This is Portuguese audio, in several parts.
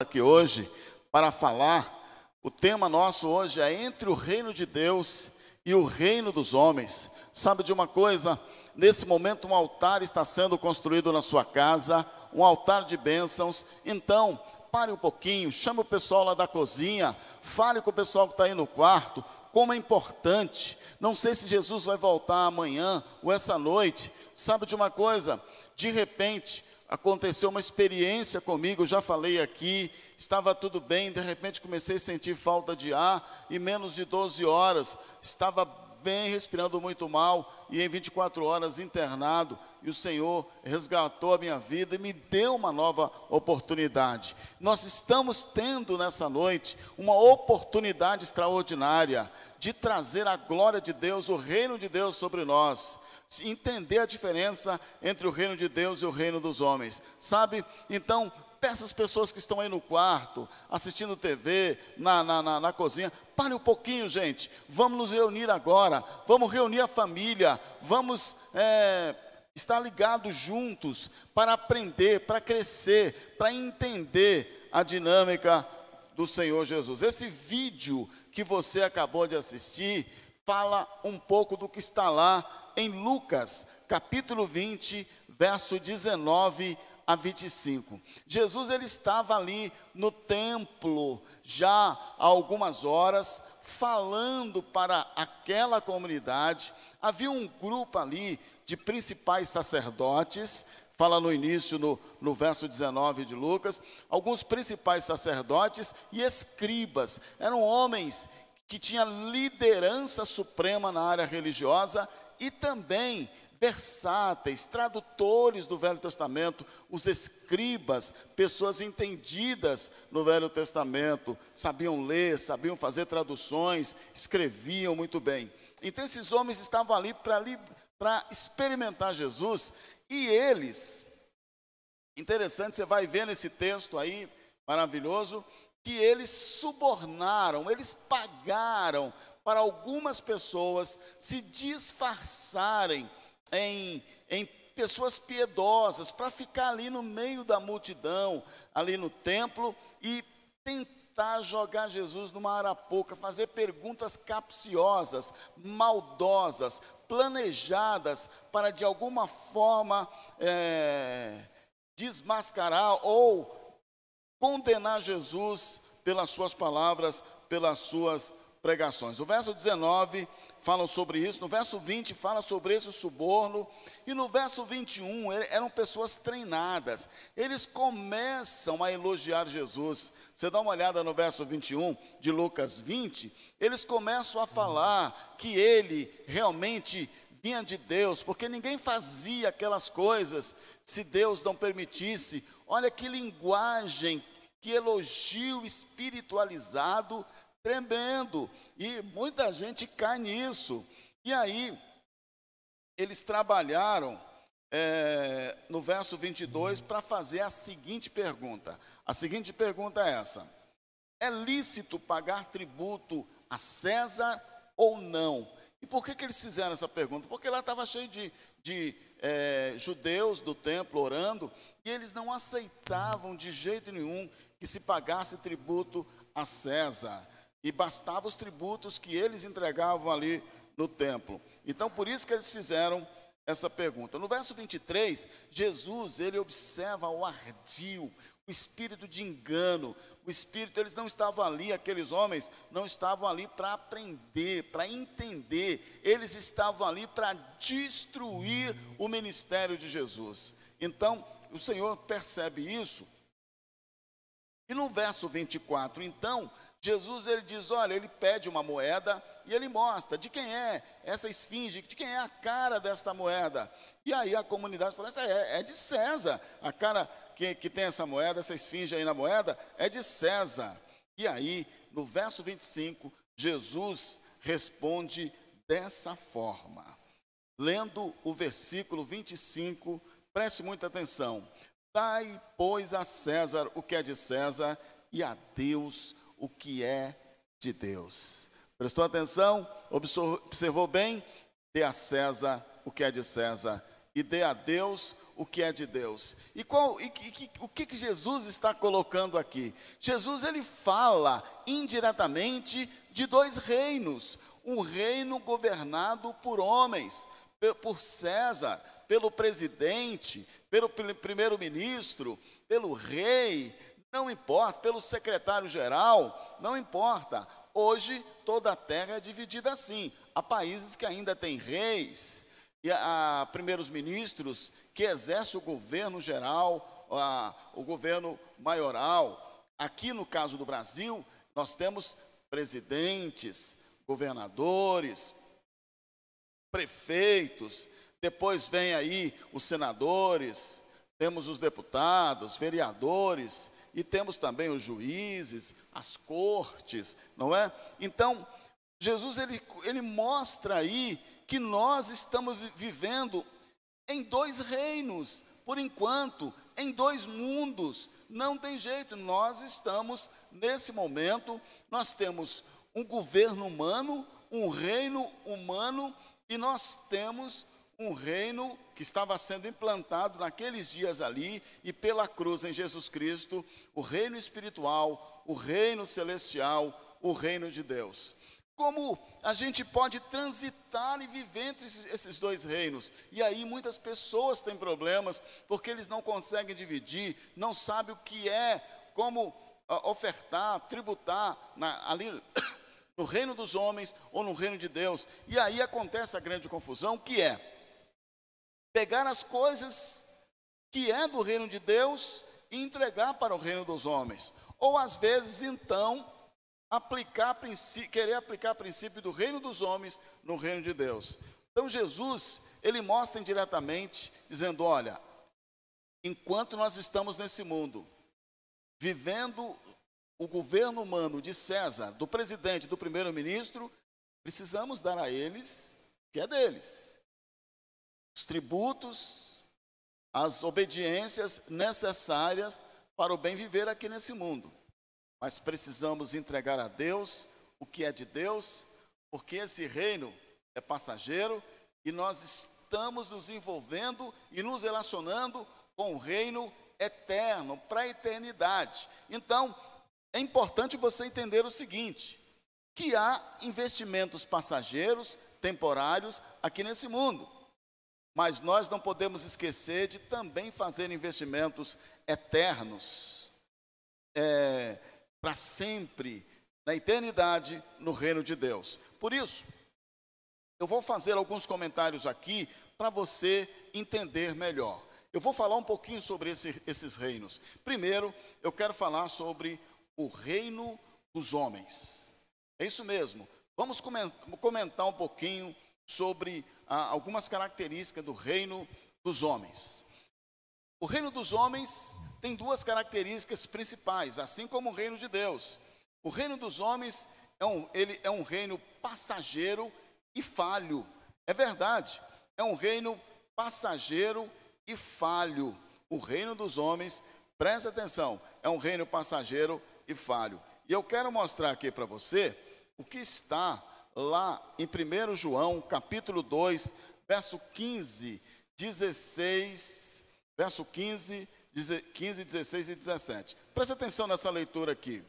aqui hoje para falar. O tema nosso hoje é entre o reino de Deus e o reino dos homens. Sabe de uma coisa? Nesse momento, um altar está sendo construído na sua casa, um altar de bênçãos. Então, pare um pouquinho, chame o pessoal lá da cozinha, fale com o pessoal que está aí no quarto, como é importante. Não sei se Jesus vai voltar amanhã ou essa noite. Sabe de uma coisa? De repente, aconteceu uma experiência comigo, já falei aqui, estava tudo bem, de repente comecei a sentir falta de ar, e menos de 12 horas, estava bem, respirando muito mal, e em 24 horas internado, e o Senhor resgatou a minha vida e me deu uma nova oportunidade. Nós estamos tendo nessa noite uma oportunidade extraordinária de trazer a glória de Deus, o reino de Deus sobre nós entender a diferença entre o reino de Deus e o reino dos homens, sabe? Então, peça as pessoas que estão aí no quarto, assistindo TV, na, na, na, na cozinha, pare um pouquinho, gente, vamos nos reunir agora, vamos reunir a família, vamos é, estar ligados juntos para aprender, para crescer, para entender a dinâmica do Senhor Jesus. Esse vídeo que você acabou de assistir fala um pouco do que está lá em Lucas, capítulo 20, verso 19 a 25. Jesus ele estava ali no templo já há algumas horas falando para aquela comunidade. Havia um grupo ali de principais sacerdotes, fala no início, no, no verso 19 de Lucas, alguns principais sacerdotes e escribas. Eram homens que tinham liderança suprema na área religiosa e também versáteis, tradutores do Velho Testamento, os escribas, pessoas entendidas no Velho Testamento, sabiam ler, sabiam fazer traduções, escreviam muito bem. Então esses homens estavam ali para experimentar Jesus e eles, interessante, você vai ver nesse texto aí, maravilhoso, que eles subornaram, eles pagaram para algumas pessoas se disfarçarem em, em pessoas piedosas, para ficar ali no meio da multidão, ali no templo, e tentar jogar Jesus numa arapuca, fazer perguntas capciosas, maldosas, planejadas para de alguma forma é, desmascarar ou condenar Jesus pelas suas palavras, pelas suas pregações. O verso 19 fala sobre isso, no verso 20 fala sobre esse suborno, e no verso 21 eram pessoas treinadas. Eles começam a elogiar Jesus. Você dá uma olhada no verso 21 de Lucas 20, eles começam a falar que ele realmente vinha de Deus, porque ninguém fazia aquelas coisas se Deus não permitisse. Olha que linguagem, que elogio espiritualizado tremendo. E muita gente cai nisso. E aí, eles trabalharam é, no verso 22 para fazer a seguinte pergunta. A seguinte pergunta é essa: É lícito pagar tributo a César ou não? E por que, que eles fizeram essa pergunta? Porque lá estava cheio de, de é, judeus do templo orando e eles não aceitavam de jeito nenhum que se pagasse tributo a César e bastava os tributos que eles entregavam ali no templo. Então, por isso que eles fizeram essa pergunta. No verso 23, Jesus, ele observa o ardil, o espírito de engano, o espírito, eles não estavam ali, aqueles homens não estavam ali para aprender, para entender, eles estavam ali para destruir o ministério de Jesus. Então, o Senhor percebe isso. E no verso 24, então, Jesus ele diz: olha, ele pede uma moeda e ele mostra de quem é essa esfinge, de quem é a cara desta moeda. E aí a comunidade fala: essa é, é de César. A cara que, que tem essa moeda, essa esfinge aí na moeda, é de César. E aí, no verso 25, Jesus responde dessa forma. Lendo o versículo 25, preste muita atenção. Dai, pois, a César o que é de César e a Deus o que é de Deus. Prestou atenção? Observou bem? Dê a César o que é de César e dê a Deus o que é de Deus. E, qual, e, e o que, que Jesus está colocando aqui? Jesus ele fala indiretamente de dois reinos: um reino governado por homens, por César, pelo presidente, pelo primeiro-ministro, pelo rei, não importa, pelo secretário-geral, não importa. Hoje toda a terra é dividida assim. Há países que ainda têm reis, e há primeiros ministros que exercem o governo geral, a, o governo maioral. Aqui no caso do Brasil, nós temos presidentes, governadores, prefeitos, depois vem aí os senadores, temos os deputados, vereadores, e temos também os juízes, as cortes, não é? Então, Jesus ele, ele mostra aí que nós estamos vivendo em dois reinos, por enquanto, em dois mundos. Não tem jeito, nós estamos nesse momento, nós temos um governo humano, um reino humano e nós temos um reino que estava sendo implantado naqueles dias ali e pela cruz em Jesus Cristo, o reino espiritual, o reino celestial, o reino de Deus. Como a gente pode transitar e viver entre esses dois reinos? E aí muitas pessoas têm problemas porque eles não conseguem dividir, não sabem o que é, como ofertar, tributar na, ali no reino dos homens ou no reino de Deus. E aí acontece a grande confusão, que é pegar as coisas que é do reino de Deus e entregar para o reino dos homens. Ou às vezes, então, aplicar querer aplicar o princípio do reino dos homens no reino de Deus. Então Jesus, ele mostra indiretamente, dizendo: olha, enquanto nós estamos nesse mundo, vivendo o governo humano de César, do presidente, do primeiro-ministro, precisamos dar a eles o que é deles. Os tributos, as obediências necessárias para o bem viver aqui nesse mundo. Mas precisamos entregar a Deus o que é de Deus, porque esse reino é passageiro e nós estamos nos envolvendo e nos relacionando com o reino eterno, para a eternidade. Então, é importante você entender o seguinte: que há investimentos passageiros, temporários aqui nesse mundo. Mas nós não podemos esquecer de também fazer investimentos eternos, é, para sempre, na eternidade, no reino de Deus. Por isso, eu vou fazer alguns comentários aqui para você entender melhor. Eu vou falar um pouquinho sobre esse, esses reinos. Primeiro, eu quero falar sobre o reino dos homens. É isso mesmo. Vamos comentar um pouquinho sobre ah, algumas características do reino dos homens. O reino dos homens tem duas características principais, assim como o reino de Deus. O reino dos homens é um, ele é um reino passageiro e falho. É verdade, é um reino passageiro e falho. O reino dos homens, preste atenção, é um reino passageiro e falho. E eu quero mostrar aqui para você o que está lá em 1 João, capítulo 2, verso 15, 16, verso 15, 15, 16 e 17. Preste atenção nessa leitura aqui.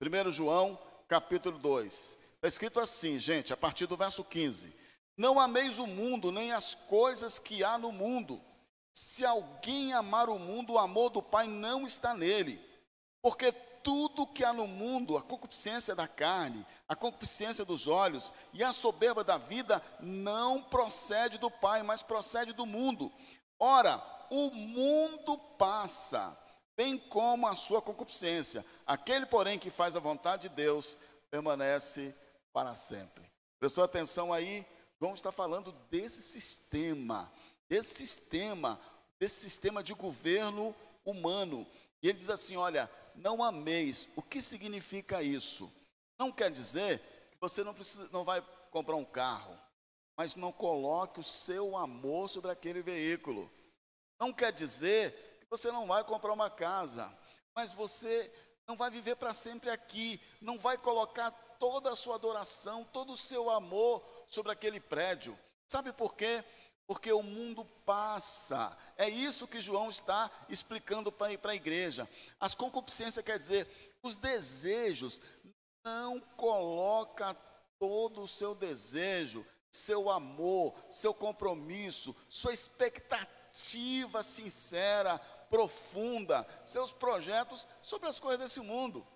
1 João, capítulo 2. Está escrito assim, gente, a partir do verso 15. Não ameis o mundo, nem as coisas que há no mundo. Se alguém amar o mundo, o amor do Pai não está nele. Porque tudo que há no mundo, a concupiscência da carne, a concupiscência dos olhos e a soberba da vida, não procede do Pai, mas procede do mundo. Ora, o mundo passa, bem como a sua concupiscência. Aquele, porém, que faz a vontade de Deus, permanece para sempre. Prestou atenção aí? João está falando desse sistema, desse sistema, desse sistema de governo humano. E ele diz assim: olha, não ameis. O que significa isso? Não quer dizer que você não, precisa, não vai comprar um carro, mas não coloque o seu amor sobre aquele veículo. Não quer dizer que você não vai comprar uma casa, mas você não vai viver para sempre aqui, não vai colocar toda a sua adoração, todo o seu amor sobre aquele prédio. Sabe por quê? porque o mundo passa. É isso que João está explicando para a igreja. As concupiscências quer dizer, os desejos, não coloca todo o seu desejo, seu amor, seu compromisso, sua expectativa sincera, profunda, seus projetos sobre as coisas desse mundo.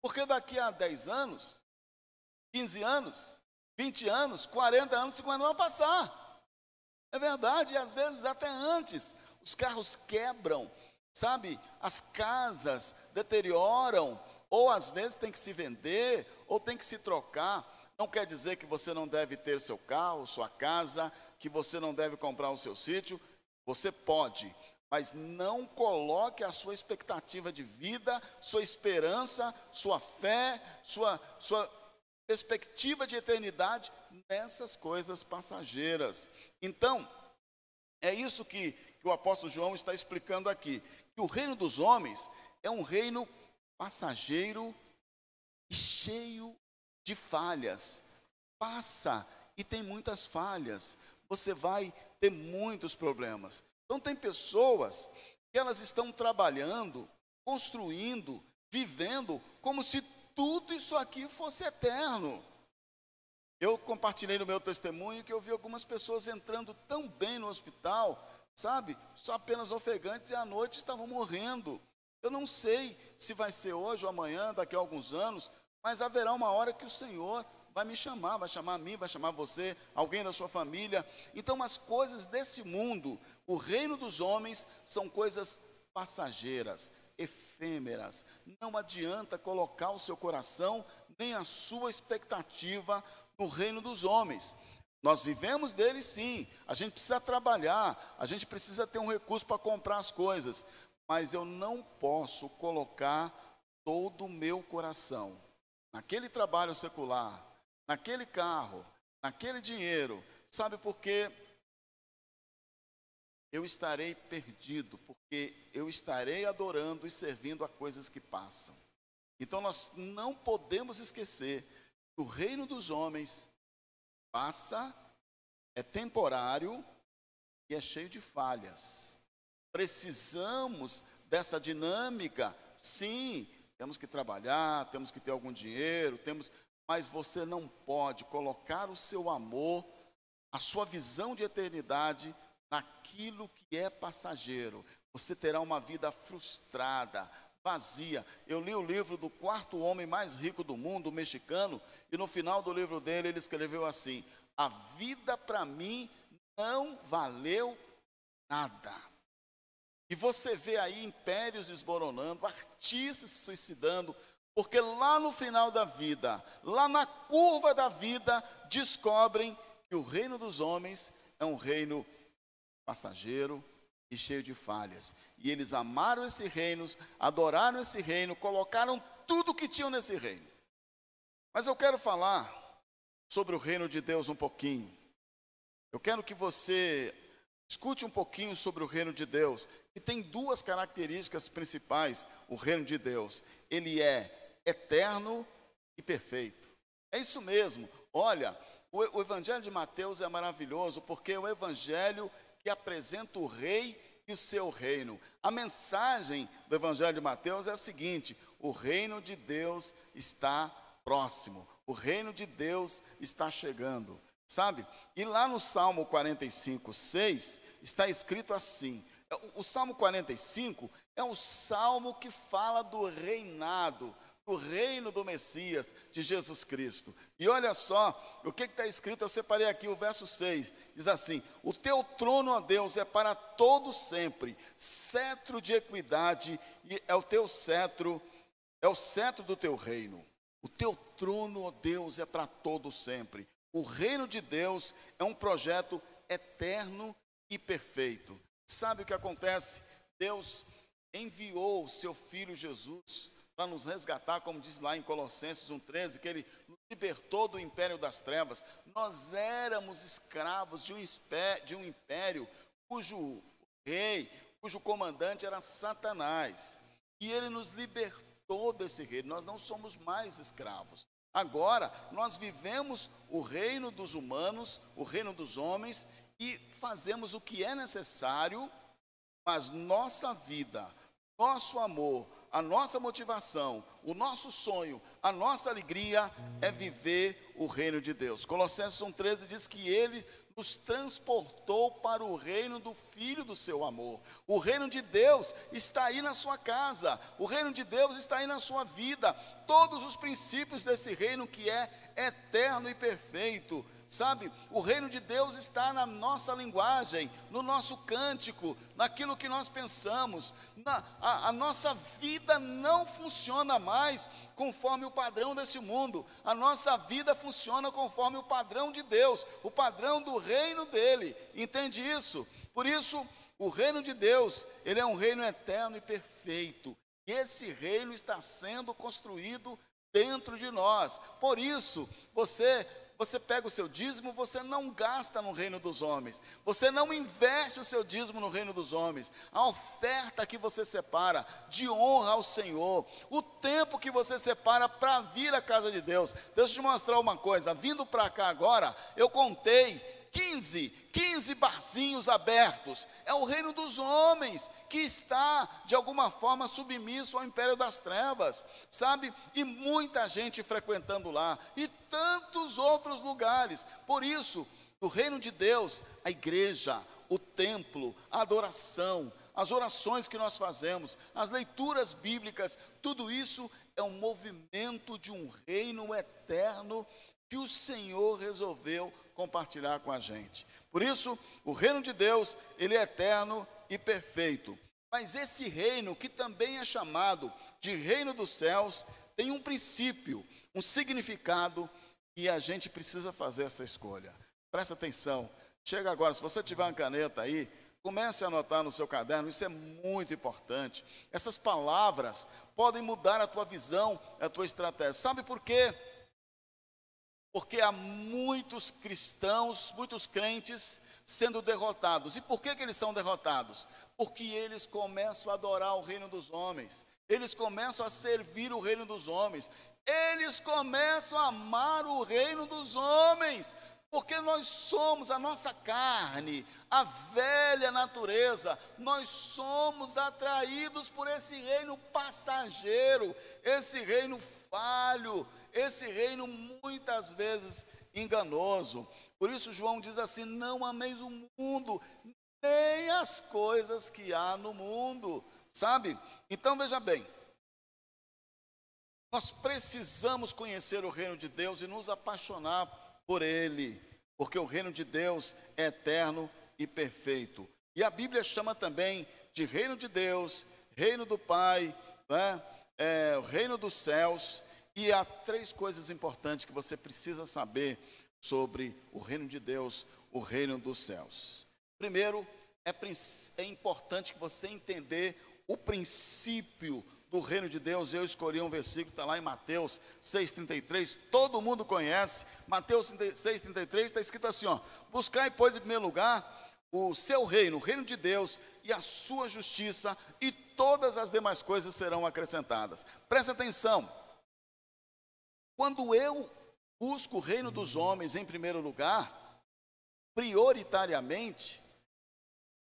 Porque daqui a 10 anos, 15 anos, 20 anos, 40 anos, 50 anos vão passar. É verdade, às vezes até antes. Os carros quebram, sabe? As casas deterioram, ou às vezes tem que se vender, ou tem que se trocar. Não quer dizer que você não deve ter seu carro, sua casa, que você não deve comprar o seu sítio. Você pode, mas não coloque a sua expectativa de vida, sua esperança, sua fé, sua, sua perspectiva de eternidade nessas coisas passageiras. Então, é isso que, que o apóstolo João está explicando aqui: que o reino dos homens é um reino passageiro e cheio de falhas. Passa e tem muitas falhas. Você vai ter muitos problemas. Então, tem pessoas que elas estão trabalhando, construindo, vivendo como se tudo isso aqui fosse eterno. Eu compartilhei no meu testemunho que eu vi algumas pessoas entrando tão bem no hospital, sabe? Só apenas ofegantes e à noite estavam morrendo. Eu não sei se vai ser hoje ou amanhã, daqui a alguns anos, mas haverá uma hora que o Senhor vai me chamar, vai chamar a mim, vai chamar você, alguém da sua família. Então, as coisas desse mundo, o reino dos homens, são coisas passageiras, efêmeras. Não adianta colocar o seu coração nem a sua expectativa no reino dos homens. Nós vivemos dele sim, a gente precisa trabalhar, a gente precisa ter um recurso para comprar as coisas, mas eu não posso colocar todo o meu coração naquele trabalho secular, naquele carro, naquele dinheiro. Sabe por quê? eu estarei perdido, porque eu estarei adorando e servindo a coisas que passam. Então nós não podemos esquecer que o reino dos homens passa, é temporário e é cheio de falhas. Precisamos dessa dinâmica, sim, temos que trabalhar, temos que ter algum dinheiro, temos, mas você não pode colocar o seu amor, a sua visão de eternidade naquilo que é passageiro. Você terá uma vida frustrada, vazia. Eu li o livro do quarto homem mais rico do mundo, mexicano, e no final do livro dele ele escreveu assim: A vida para mim não valeu nada. E você vê aí impérios desmoronando, artistas se suicidando, porque lá no final da vida, lá na curva da vida, descobrem que o reino dos homens é um reino passageiro e cheio de falhas. E eles amaram esse reino, adoraram esse reino, colocaram tudo que tinham nesse reino. Mas eu quero falar sobre o reino de Deus um pouquinho. Eu quero que você escute um pouquinho sobre o reino de Deus, que tem duas características principais: o reino de Deus. Ele é eterno e perfeito. É isso mesmo. Olha, o, o Evangelho de Mateus é maravilhoso, porque o Evangelho que apresenta o rei e o seu reino. A mensagem do Evangelho de Mateus é a seguinte: o reino de Deus está próximo, o reino de Deus está chegando, sabe? E lá no Salmo 45, 6, está escrito assim: o Salmo 45 é um salmo que fala do reinado, o reino do Messias, de Jesus Cristo. E olha só, o que está escrito, eu separei aqui o verso 6, diz assim: O teu trono, ó Deus, é para todo sempre, cetro de equidade, é o teu cetro, é o cetro do teu reino. O teu trono, ó Deus, é para todo sempre. O reino de Deus é um projeto eterno e perfeito. Sabe o que acontece? Deus enviou o seu filho Jesus para nos resgatar, como diz lá em Colossenses 1,13, que ele nos libertou do império das trevas. Nós éramos escravos de um, de um império cujo rei, cujo comandante era Satanás. E ele nos libertou desse reino, nós não somos mais escravos. Agora, nós vivemos o reino dos humanos, o reino dos homens, e fazemos o que é necessário, mas nossa vida, nosso amor, a nossa motivação, o nosso sonho, a nossa alegria é viver o reino de Deus. Colossenses 1,13 diz que ele nos transportou para o reino do Filho do seu amor. O reino de Deus está aí na sua casa, o reino de Deus está aí na sua vida. Todos os princípios desse reino que é eterno e perfeito Sabe, o reino de Deus está na nossa linguagem, no nosso cântico, naquilo que nós pensamos. Na, a, a nossa vida não funciona mais conforme o padrão desse mundo, a nossa vida funciona conforme o padrão de Deus, o padrão do reino dele. Entende isso? Por isso, o reino de Deus, ele é um reino eterno e perfeito. E esse reino está sendo construído dentro de nós. Por isso, você você pega o seu dízimo, você não gasta no reino dos homens. Você não investe o seu dízimo no reino dos homens. A oferta que você separa de honra ao Senhor, o tempo que você separa para vir à casa de Deus. Deixa eu te mostrar uma coisa. Vindo para cá agora, eu contei 15, 15 barzinhos abertos. É o reino dos homens que está, de alguma forma, submisso ao império das trevas, sabe? E muita gente frequentando lá, e tantos outros lugares. Por isso, o reino de Deus, a igreja, o templo, a adoração, as orações que nós fazemos, as leituras bíblicas, tudo isso é um movimento de um reino eterno que o Senhor resolveu compartilhar com a gente. Por isso, o reino de Deus, ele é eterno e perfeito. Mas esse reino, que também é chamado de reino dos céus, tem um princípio, um significado, e a gente precisa fazer essa escolha. Presta atenção. Chega agora, se você tiver uma caneta aí, comece a anotar no seu caderno, isso é muito importante. Essas palavras podem mudar a tua visão, a tua estratégia. Sabe por quê? Porque há muitos cristãos, muitos crentes sendo derrotados. E por que, que eles são derrotados? Porque eles começam a adorar o reino dos homens, eles começam a servir o reino dos homens, eles começam a amar o reino dos homens, porque nós somos a nossa carne, a velha natureza, nós somos atraídos por esse reino passageiro, esse reino falho, esse reino muitas vezes enganoso. Por isso, João diz assim: não ameis o mundo, nem as coisas que há no mundo, sabe? Então veja bem, nós precisamos conhecer o reino de Deus e nos apaixonar por ele, porque o reino de Deus é eterno e perfeito. E a Bíblia chama também de reino de Deus, reino do Pai, né? é, o reino dos céus e há três coisas importantes que você precisa saber sobre o reino de Deus, o reino dos céus. Primeiro, é, é importante que você entender o princípio do reino de Deus. Eu escolhi um versículo, está lá em Mateus 6,33, todo mundo conhece. Mateus 6,33 está escrito assim: ó, buscai, pois, em primeiro lugar, o seu reino, o reino de Deus e a sua justiça, e todas as demais coisas serão acrescentadas. Presta atenção, quando eu busco o reino dos homens em primeiro lugar, prioritariamente,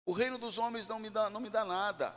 o reino dos homens não me dá, não me dá nada.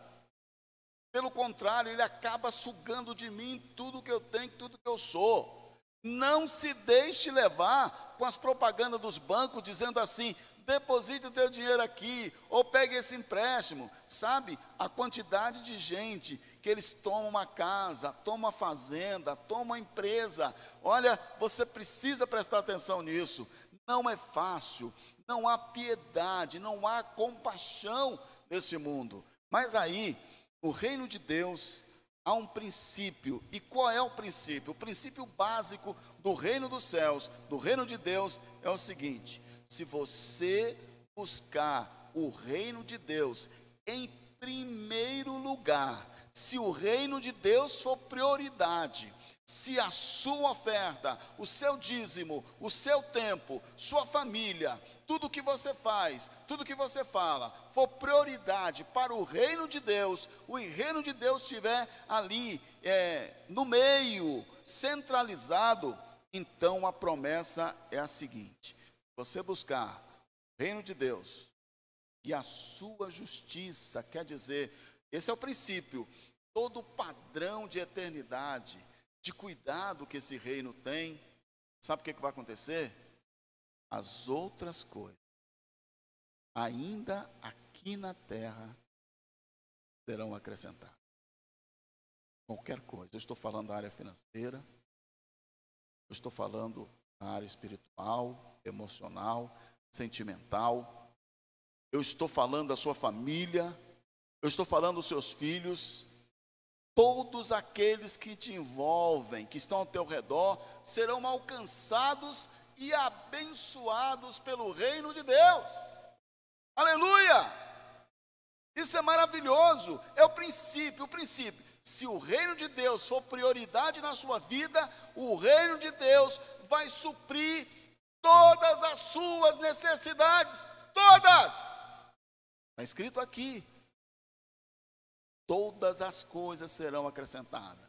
Pelo contrário, ele acaba sugando de mim tudo que eu tenho, tudo que eu sou. Não se deixe levar com as propagandas dos bancos dizendo assim: deposite o teu dinheiro aqui, ou pegue esse empréstimo. Sabe, a quantidade de gente eles tomam uma casa, tomam uma fazenda, tomam uma empresa. Olha, você precisa prestar atenção nisso. Não é fácil, não há piedade, não há compaixão nesse mundo. Mas aí, o reino de Deus há um princípio. E qual é o princípio? O princípio básico do reino dos céus, do reino de Deus, é o seguinte: se você buscar o reino de Deus em primeiro lugar, se o reino de Deus for prioridade, se a sua oferta, o seu dízimo, o seu tempo, sua família, tudo que você faz, tudo que você fala, for prioridade para o reino de Deus, o reino de Deus estiver ali é, no meio, centralizado, então a promessa é a seguinte: você buscar Reino de Deus e a sua justiça, quer dizer, esse é o princípio, todo padrão de eternidade, de cuidado que esse reino tem, sabe o que, que vai acontecer? As outras coisas, ainda aqui na terra, serão acrescentadas. Qualquer coisa, eu estou falando da área financeira, eu estou falando da área espiritual, emocional, sentimental, eu estou falando da sua família, eu estou falando dos seus filhos, todos aqueles que te envolvem, que estão ao teu redor, serão alcançados e abençoados pelo reino de Deus. Aleluia! Isso é maravilhoso, é o princípio, o princípio. Se o reino de Deus for prioridade na sua vida, o reino de Deus vai suprir todas as suas necessidades, todas. Está escrito aqui. Todas as coisas serão acrescentadas.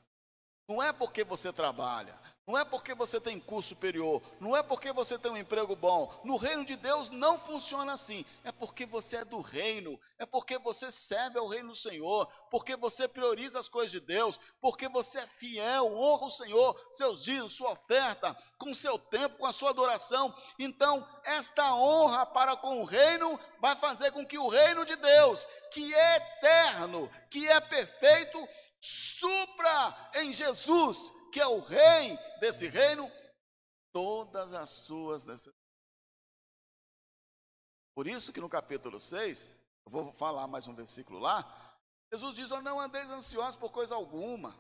Não é porque você trabalha, não é porque você tem curso superior, não é porque você tem um emprego bom. No reino de Deus não funciona assim. É porque você é do reino, é porque você serve ao reino do Senhor, porque você prioriza as coisas de Deus, porque você é fiel, honra o Senhor, seus dias, sua oferta, com seu tempo, com a sua adoração. Então, esta honra para com o reino vai fazer com que o reino de Deus, que é eterno, que é perfeito, supra em Jesus, que é o rei desse reino, todas as suas necessidades. Por isso que no capítulo 6, eu vou falar mais um versículo lá, Jesus diz: oh, Não andeis ansiosos por coisa alguma.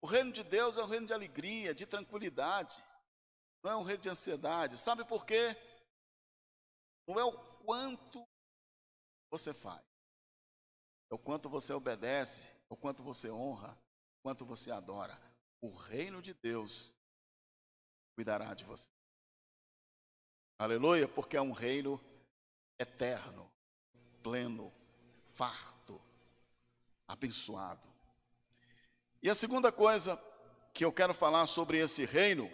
O reino de Deus é um reino de alegria, de tranquilidade, não é um reino de ansiedade. Sabe por quê? Não é o quanto você faz, é o quanto você obedece o quanto você honra, o quanto você adora, o reino de Deus cuidará de você. Aleluia, porque é um reino eterno, pleno, farto, abençoado. E a segunda coisa que eu quero falar sobre esse reino,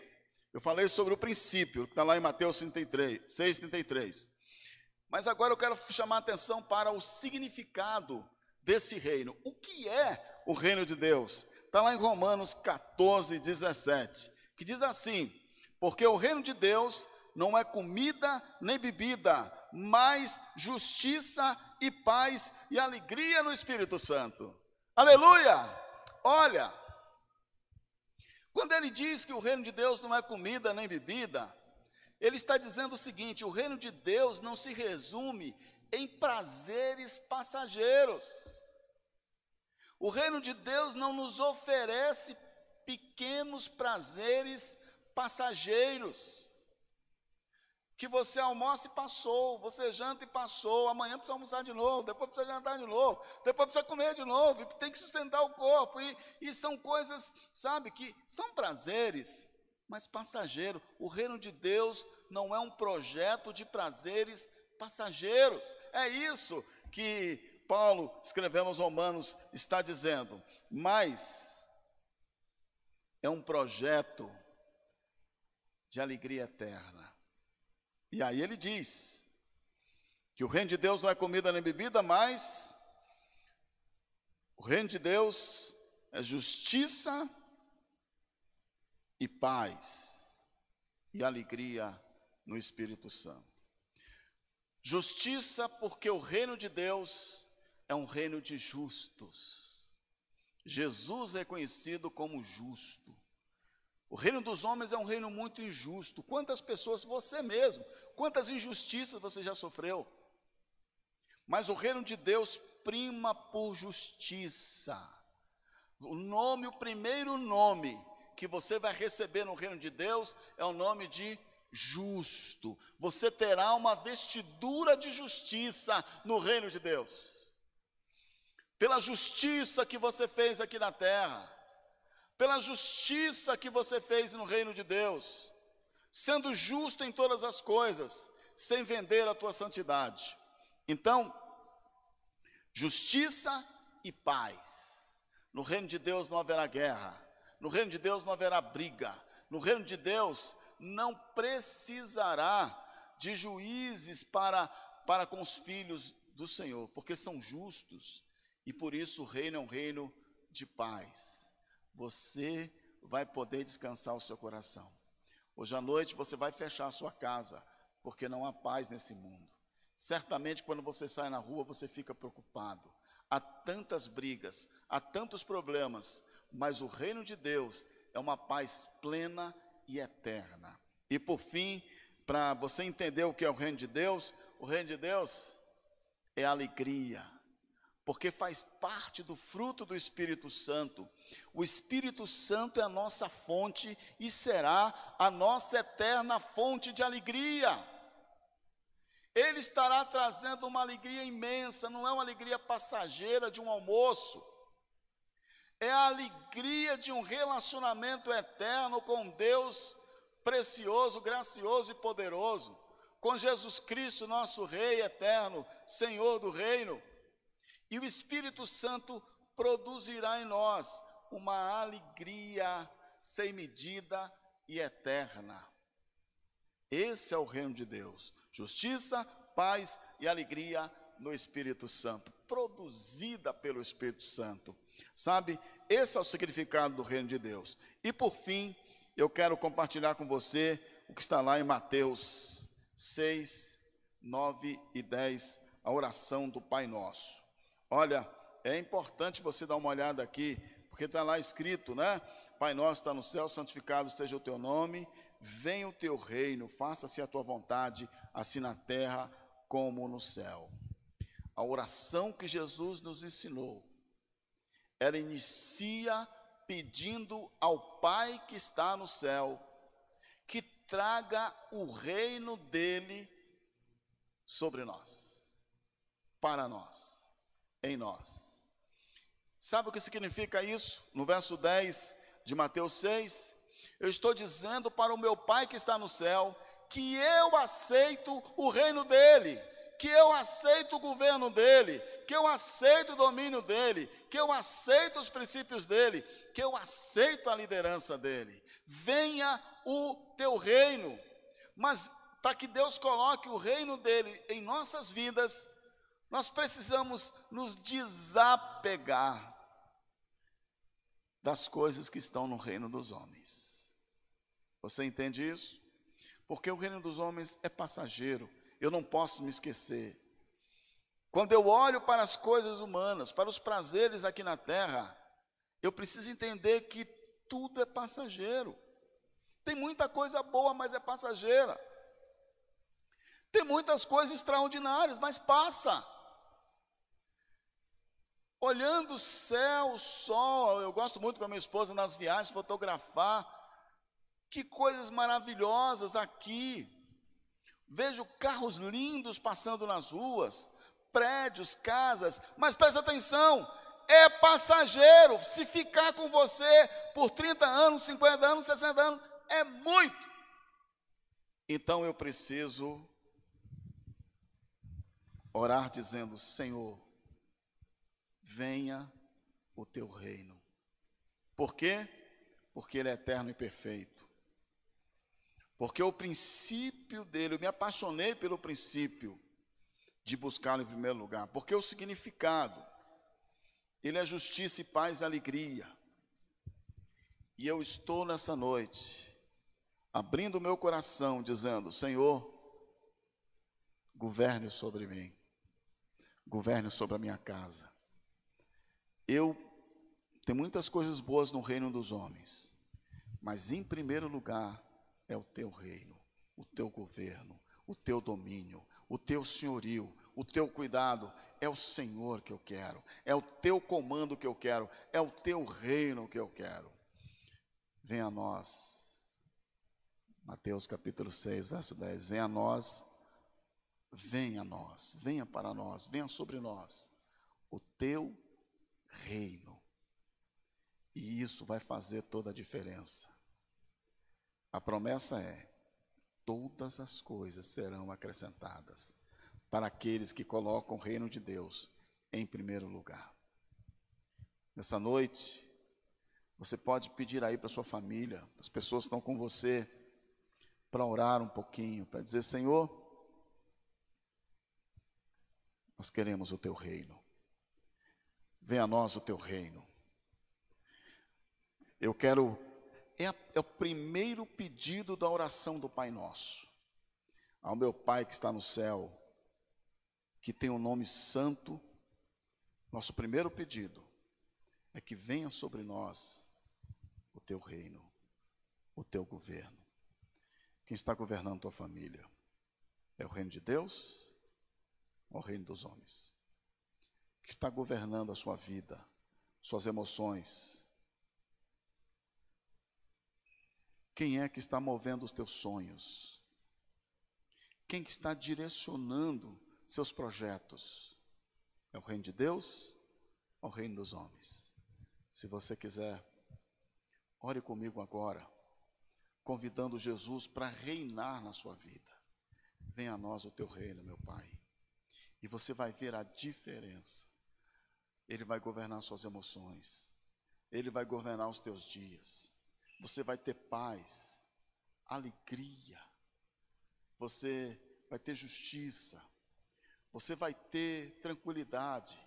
eu falei sobre o princípio, que está lá em Mateus 33, 6,33. Mas agora eu quero chamar a atenção para o significado desse reino. O que é o reino de Deus? Está lá em Romanos 14, 17, que diz assim: Porque o reino de Deus não é comida nem bebida, mas justiça e paz e alegria no Espírito Santo. Aleluia! Olha, quando ele diz que o reino de Deus não é comida nem bebida, ele está dizendo o seguinte: o reino de Deus não se resume em prazeres passageiros. O reino de Deus não nos oferece pequenos prazeres passageiros. Que você almoça e passou, você janta e passou, amanhã precisa almoçar de novo, depois precisa jantar de novo, depois precisa comer de novo, tem que sustentar o corpo, e, e são coisas, sabe, que são prazeres, mas passageiro. O reino de Deus não é um projeto de prazeres passageiros. É isso que Paulo, escrevendo aos Romanos, está dizendo. Mas é um projeto de alegria eterna. E aí ele diz que o reino de Deus não é comida nem bebida, mas o reino de Deus é justiça e paz e alegria no Espírito Santo. Justiça, porque o reino de Deus é um reino de justos. Jesus é conhecido como justo. O reino dos homens é um reino muito injusto. Quantas pessoas, você mesmo, quantas injustiças você já sofreu? Mas o reino de Deus prima por justiça. O nome, o primeiro nome que você vai receber no reino de Deus é o nome de justo. Você terá uma vestidura de justiça no reino de Deus. Pela justiça que você fez aqui na terra, pela justiça que você fez no reino de Deus, sendo justo em todas as coisas, sem vender a tua santidade. Então, justiça e paz. No reino de Deus não haverá guerra, no reino de Deus não haverá briga, no reino de Deus não precisará de juízes para, para com os filhos do Senhor, porque são justos e por isso o reino é um reino de paz. Você vai poder descansar o seu coração. Hoje à noite você vai fechar a sua casa, porque não há paz nesse mundo. Certamente quando você sai na rua você fica preocupado. Há tantas brigas, há tantos problemas, mas o reino de Deus é uma paz plena e eterna. E por fim, para você entender o que é o reino de Deus, o reino de Deus é alegria, porque faz parte do fruto do Espírito Santo. O Espírito Santo é a nossa fonte e será a nossa eterna fonte de alegria. Ele estará trazendo uma alegria imensa, não é uma alegria passageira de um almoço, é a alegria de um relacionamento eterno com Deus precioso, gracioso e poderoso, com Jesus Cristo, nosso Rei eterno, Senhor do reino. E o Espírito Santo produzirá em nós uma alegria sem medida e eterna. Esse é o reino de Deus: justiça, paz e alegria no Espírito Santo, produzida pelo Espírito Santo. Sabe, esse é o significado do reino de Deus. E por fim, eu quero compartilhar com você o que está lá em Mateus 6, 9 e 10, a oração do Pai Nosso. Olha, é importante você dar uma olhada aqui, porque está lá escrito, né? Pai Nosso está no céu, santificado seja o teu nome, venha o teu reino, faça-se a tua vontade, assim na terra como no céu. A oração que Jesus nos ensinou, ela inicia pedindo ao Pai que está no céu que traga o reino dele sobre nós, para nós, em nós. Sabe o que significa isso? No verso 10 de Mateus 6, eu estou dizendo para o meu Pai que está no céu que eu aceito o reino dele, que eu aceito o governo dele, que eu aceito o domínio dele, que eu aceito os princípios dele, que eu aceito a liderança dele. Venha o teu reino. Mas para que Deus coloque o reino dele em nossas vidas, nós precisamos nos desapegar das coisas que estão no reino dos homens. Você entende isso? Porque o reino dos homens é passageiro. Eu não posso me esquecer. Quando eu olho para as coisas humanas, para os prazeres aqui na terra, eu preciso entender que tudo é passageiro. Tem muita coisa boa, mas é passageira. Tem muitas coisas extraordinárias, mas passa. Olhando o céu, o sol, eu gosto muito com a minha esposa nas viagens fotografar. Que coisas maravilhosas aqui. Vejo carros lindos passando nas ruas prédios, casas, mas presta atenção, é passageiro. Se ficar com você por 30 anos, 50 anos, 60 anos, é muito. Então eu preciso orar dizendo: Senhor, venha o teu reino. Por quê? Porque ele é eterno e perfeito. Porque o princípio dele, eu me apaixonei pelo princípio de buscá-lo em primeiro lugar, porque o significado, ele é justiça e paz e alegria. E eu estou nessa noite, abrindo o meu coração, dizendo: Senhor, governe sobre mim, governe sobre a minha casa. Eu tenho muitas coisas boas no reino dos homens, mas em primeiro lugar é o teu reino, o teu governo, o teu domínio, o teu senhorio, o teu cuidado. É o Senhor que eu quero, é o teu comando que eu quero, é o teu reino que eu quero. Venha a nós. Mateus capítulo 6, verso 10. Venha a nós, venha a nós, venha para nós, venha sobre nós o teu reino. E isso vai fazer toda a diferença. A promessa é: todas as coisas serão acrescentadas para aqueles que colocam o reino de Deus em primeiro lugar. Nessa noite, você pode pedir aí para sua família, as pessoas que estão com você, para orar um pouquinho, para dizer: Senhor, nós queremos o teu reino. Venha a nós o teu reino. Eu quero. É, é o primeiro pedido da oração do Pai Nosso. Ao meu Pai que está no céu, que tem o um nome santo, nosso primeiro pedido é que venha sobre nós o teu reino, o teu governo. Quem está governando tua família? É o reino de Deus ou o reino dos homens? Que está governando a sua vida, suas emoções? Quem é que está movendo os teus sonhos? Quem que está direcionando seus projetos? É o reino de Deus ou o reino dos homens? Se você quiser, ore comigo agora, convidando Jesus para reinar na sua vida. Venha a nós o teu reino, meu Pai. E você vai ver a diferença. Ele vai governar suas emoções. Ele vai governar os teus dias. Você vai ter paz, alegria. Você vai ter justiça. Você vai ter tranquilidade.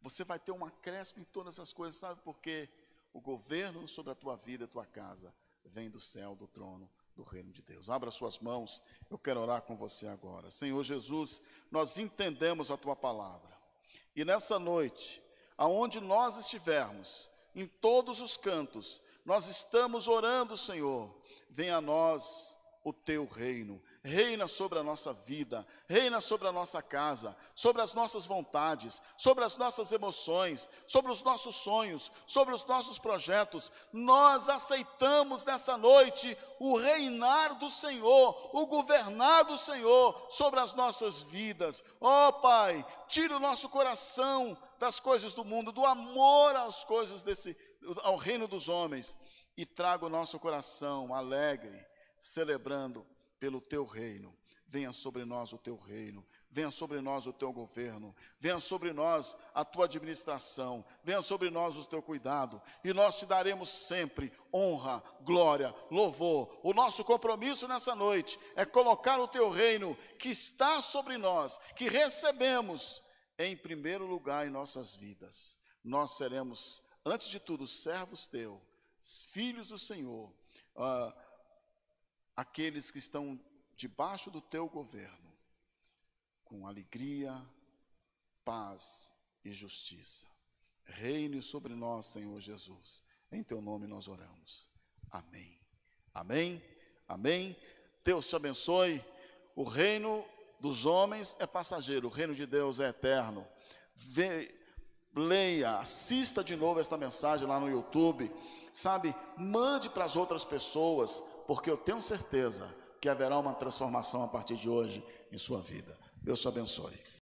Você vai ter um acréscimo em todas as coisas, sabe por quê? O governo sobre a tua vida e a tua casa vem do céu, do trono do reino de Deus. Abra suas mãos, eu quero orar com você agora. Senhor Jesus, nós entendemos a tua palavra. E nessa noite, aonde nós estivermos, em todos os cantos, nós estamos orando, Senhor. Venha a nós o teu reino reina sobre a nossa vida, reina sobre a nossa casa, sobre as nossas vontades, sobre as nossas emoções, sobre os nossos sonhos, sobre os nossos projetos. Nós aceitamos nessa noite o reinar do Senhor, o governar do Senhor sobre as nossas vidas. Ó oh, Pai, tira o nosso coração das coisas do mundo, do amor às coisas desse ao reino dos homens e traga o nosso coração alegre, celebrando pelo teu reino. Venha sobre nós o teu reino, venha sobre nós o teu governo, venha sobre nós a tua administração, venha sobre nós o teu cuidado, e nós te daremos sempre honra, glória, louvor. O nosso compromisso nessa noite é colocar o teu reino que está sobre nós, que recebemos, em primeiro lugar em nossas vidas. Nós seremos, antes de tudo, servos teus, filhos do Senhor. Uh, aqueles que estão debaixo do teu governo, com alegria, paz e justiça. Reine sobre nós, Senhor Jesus. Em teu nome nós oramos. Amém. Amém. Amém. Deus te abençoe. O reino dos homens é passageiro, o reino de Deus é eterno. Vê, leia, assista de novo esta mensagem lá no YouTube. Sabe, mande para as outras pessoas porque eu tenho certeza que haverá uma transformação a partir de hoje em sua vida. Deus te abençoe.